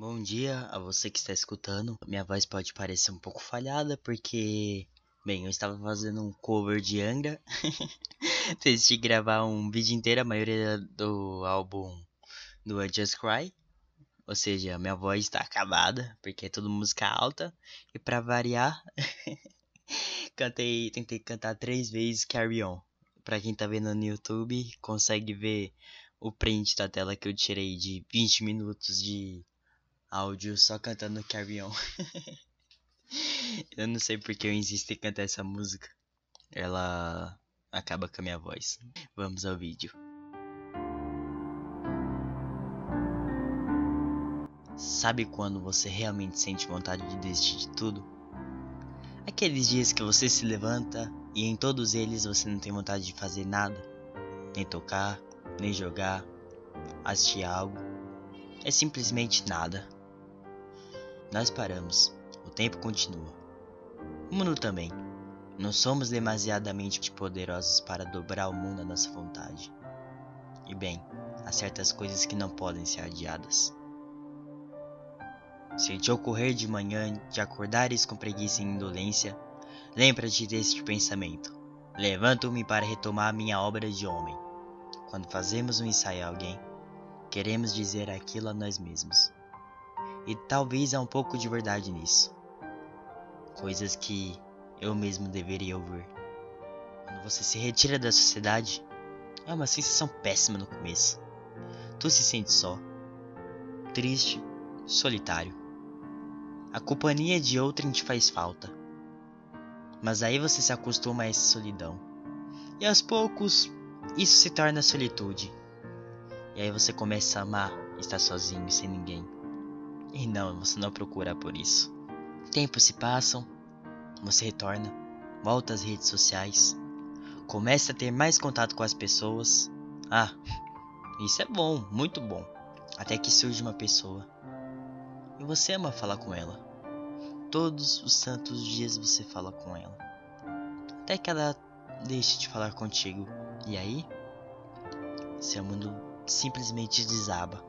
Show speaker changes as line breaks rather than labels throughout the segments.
Bom dia a você que está escutando. Minha voz pode parecer um pouco falhada porque, bem, eu estava fazendo um cover de Angra. Decidi gravar um vídeo inteiro, a maioria do álbum do I Just Cry. Ou seja, minha voz está acabada porque é tudo música alta. E para variar, cantei, tentei cantar três vezes Carry On. Pra quem tá vendo no YouTube, consegue ver o print da tela que eu tirei de 20 minutos de áudio só cantando Carry On. eu não sei porque eu insisto em cantar essa música. Ela acaba com a minha voz. Vamos ao vídeo. Sabe quando você realmente sente vontade de desistir de tudo? Aqueles dias que você se levanta e em todos eles você não tem vontade de fazer nada, nem tocar, nem jogar, assistir algo. É simplesmente nada. Nós paramos. O tempo continua. O mundo também. Não somos demasiadamente poderosos para dobrar o mundo à nossa vontade. E bem, há certas coisas que não podem ser adiadas. Se te ocorrer de manhã de acordares com preguiça e indolência, lembra-te deste pensamento. Levanto-me para retomar minha obra de homem. Quando fazemos um ensaio a alguém, queremos dizer aquilo a nós mesmos. E talvez há um pouco de verdade nisso. Coisas que eu mesmo deveria ouvir. Quando você se retira da sociedade, é uma sensação péssima no começo. Tu se sente só, triste, solitário. A companhia de outrem te faz falta. Mas aí você se acostuma a essa solidão. E aos poucos, isso se torna solitude. E aí você começa a amar estar sozinho sem ninguém. E não, você não procura por isso. Tempos se passam, você retorna, volta às redes sociais, começa a ter mais contato com as pessoas. Ah, isso é bom, muito bom. Até que surge uma pessoa e você ama falar com ela. Todos os santos dias você fala com ela. Até que ela deixe de falar contigo. E aí, seu mundo simplesmente desaba.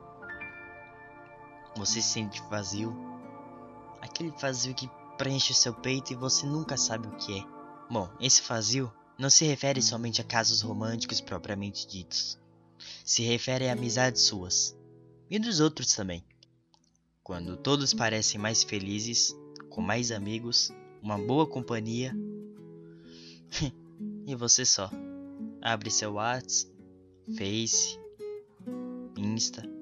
Você se sente vazio. Aquele vazio que preenche o seu peito e você nunca sabe o que é. Bom, esse vazio não se refere somente a casos românticos propriamente ditos. Se refere a amizades suas e dos outros também. Quando todos parecem mais felizes, com mais amigos, uma boa companhia, e você só abre seu WhatsApp, Face, Insta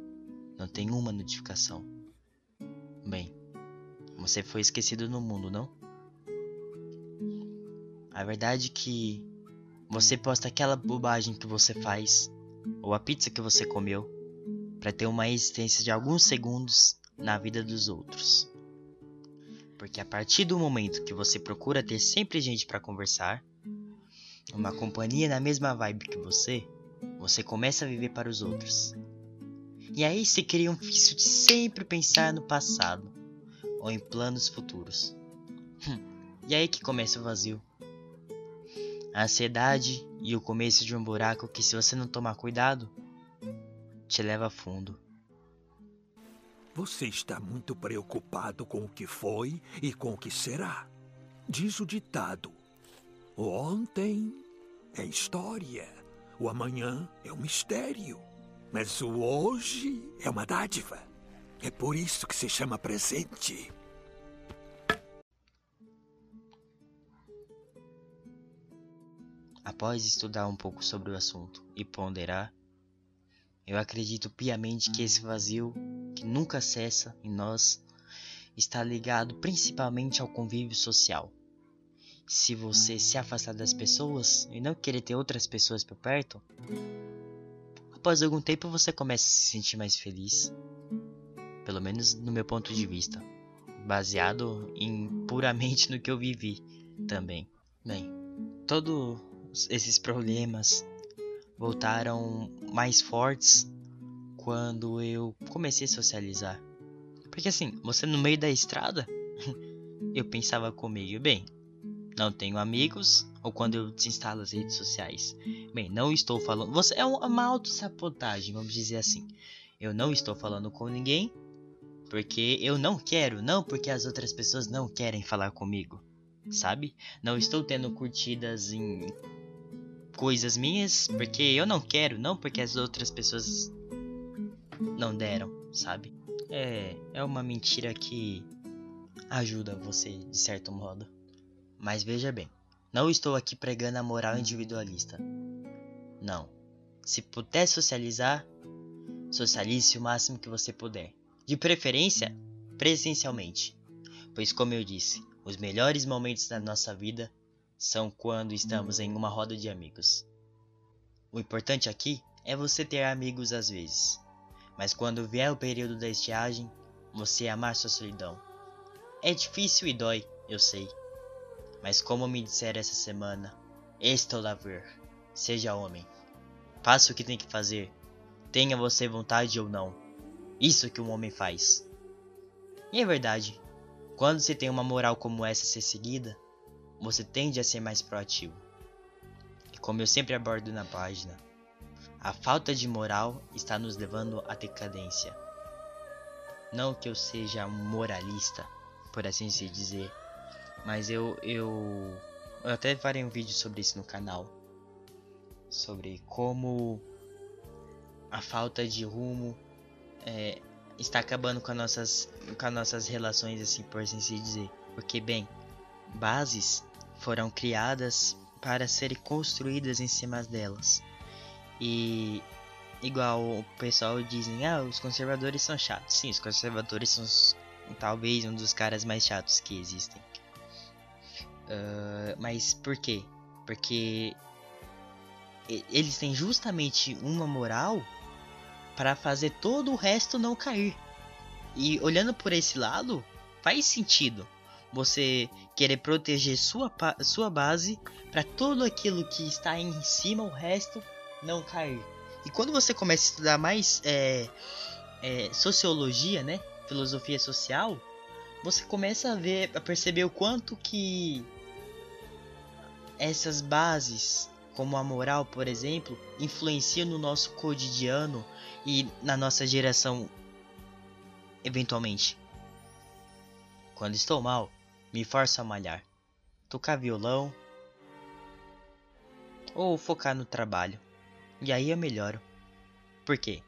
não tem uma notificação. Bem, você foi esquecido no mundo, não? A verdade é que você posta aquela bobagem que você faz, ou a pizza que você comeu, para ter uma existência de alguns segundos na vida dos outros. Porque a partir do momento que você procura ter sempre gente para conversar, uma companhia na mesma vibe que você, você começa a viver para os outros. E aí se cria um vício de sempre pensar no passado ou em planos futuros. Hum, e aí que começa o vazio. A ansiedade e o começo de um buraco que, se você não tomar cuidado, te leva a fundo.
Você está muito preocupado com o que foi e com o que será. Diz o ditado: ontem é história, o amanhã é um mistério. Mas o hoje é uma dádiva. É por isso que se chama presente.
Após estudar um pouco sobre o assunto e ponderar, eu acredito piamente que esse vazio, que nunca cessa em nós, está ligado principalmente ao convívio social. Se você se afastar das pessoas e não querer ter outras pessoas por perto, após algum tempo você começa a se sentir mais feliz. Pelo menos no meu ponto de vista. Baseado em puramente no que eu vivi também. Bem, todos esses problemas voltaram mais fortes quando eu comecei a socializar. Porque assim, você no meio da estrada, eu pensava comigo, bem, não tenho amigos, ou quando eu desinstalo as redes sociais. Bem, não estou falando. Você é uma autossabotagem, vamos dizer assim. Eu não estou falando com ninguém, porque eu não quero, não porque as outras pessoas não querem falar comigo, sabe? Não estou tendo curtidas em coisas minhas porque eu não quero, não porque as outras pessoas não deram, sabe? É, é uma mentira que ajuda você de certo modo. Mas veja bem, não estou aqui pregando a moral individualista. Não. Se puder socializar, socialize o máximo que você puder. De preferência, presencialmente. Pois, como eu disse, os melhores momentos da nossa vida são quando estamos em uma roda de amigos. O importante aqui é você ter amigos às vezes, mas quando vier o período da estiagem, você amar sua solidão. É difícil e dói, eu sei. Mas como me disseram essa semana, ver. Seja homem. Faça o que tem que fazer. Tenha você vontade ou não. Isso que um homem faz. E é verdade. Quando se tem uma moral como essa a ser seguida, você tende a ser mais proativo. E como eu sempre abordo na página, a falta de moral está nos levando à decadência. Não que eu seja um moralista, por assim se dizer, mas eu, eu, eu até farei um vídeo sobre isso no canal. Sobre como a falta de rumo é, está acabando com as, nossas, com as nossas relações, assim, por assim se dizer. Porque, bem, bases foram criadas para serem construídas em cima delas. E igual o pessoal dizem, ah, os conservadores são chatos. Sim, os conservadores são talvez um dos caras mais chatos que existem. Uh, mas por quê? Porque eles têm justamente uma moral para fazer todo o resto não cair. E olhando por esse lado, faz sentido você querer proteger sua, sua base para tudo aquilo que está em cima, o resto não cair. E quando você começa a estudar mais é, é, sociologia, né, filosofia social, você começa a ver, a perceber o quanto que essas bases, como a moral, por exemplo, influenciam no nosso cotidiano e na nossa geração eventualmente. Quando estou mal, me forço a malhar, tocar violão ou focar no trabalho. E aí eu melhoro. Por quê?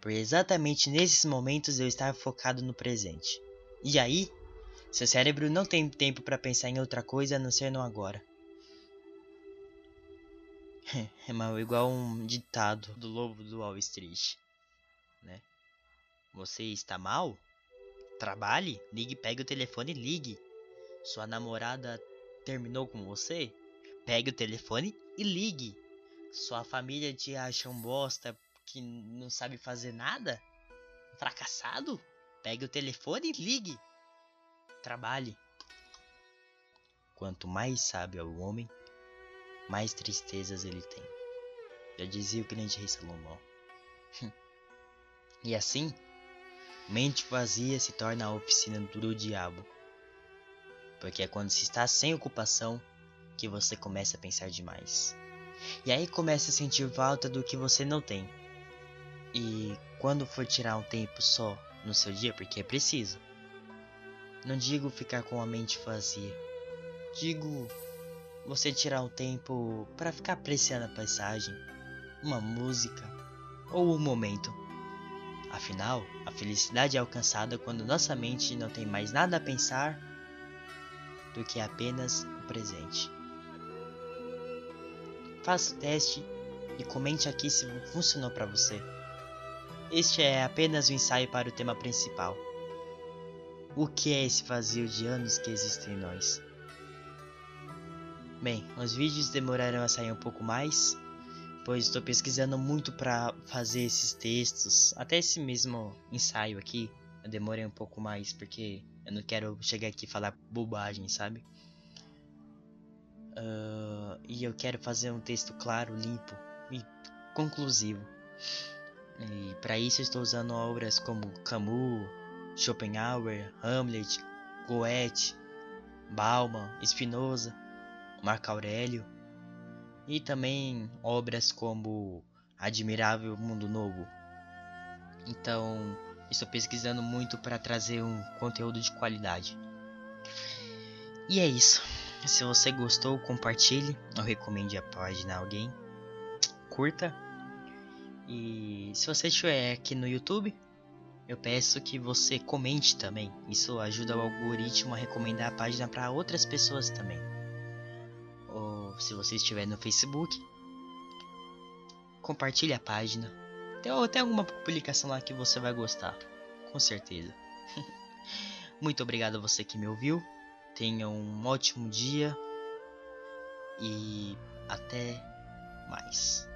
Por exatamente nesses momentos eu estar focado no presente. E aí, seu cérebro não tem tempo para pensar em outra coisa a não ser no agora. É mal igual um ditado do lobo do Wall Street, né? Você está mal? Trabalhe, ligue, pegue o telefone e ligue. Sua namorada terminou com você? Pegue o telefone e ligue. Sua família te acha um bosta que não sabe fazer nada? Fracassado? Pegue o telefone e ligue. Trabalhe. Quanto mais sábio é o homem, mais tristezas ele tem. Já dizia o grande rei Salomão. e assim, mente vazia se torna a oficina do diabo. Porque é quando se está sem ocupação que você começa a pensar demais. E aí começa a sentir falta do que você não tem. E quando for tirar um tempo só no seu dia, porque é preciso. Não digo ficar com a mente vazia. Digo você tirar um tempo para ficar apreciando a paisagem, uma música ou um momento. Afinal, a felicidade é alcançada quando nossa mente não tem mais nada a pensar do que apenas o presente. Faça o teste e comente aqui se funcionou para você. Este é apenas o um ensaio para o tema principal. O que é esse vazio de anos que existe em nós? Bem, os vídeos demoraram a sair um pouco mais, pois estou pesquisando muito para fazer esses textos, até esse mesmo ensaio aqui, eu demorei um pouco mais porque eu não quero chegar aqui e falar bobagem, sabe? Uh, e eu quero fazer um texto claro, limpo e conclusivo. E para isso estou usando obras como Camus, Schopenhauer, Hamlet, Goethe, Bauman, Spinoza Marco Aurélio e também obras como Admirável Mundo Novo. Então, Estou pesquisando muito para trazer um conteúdo de qualidade. E é isso. Se você gostou, compartilhe. Eu recomende a página a alguém. Curta. E se você estiver aqui no YouTube, eu peço que você comente também. Isso ajuda o algoritmo a recomendar a página para outras pessoas também. Se você estiver no Facebook, compartilhe a página. Tem, tem alguma publicação lá que você vai gostar, com certeza. Muito obrigado a você que me ouviu. Tenha um ótimo dia e até mais.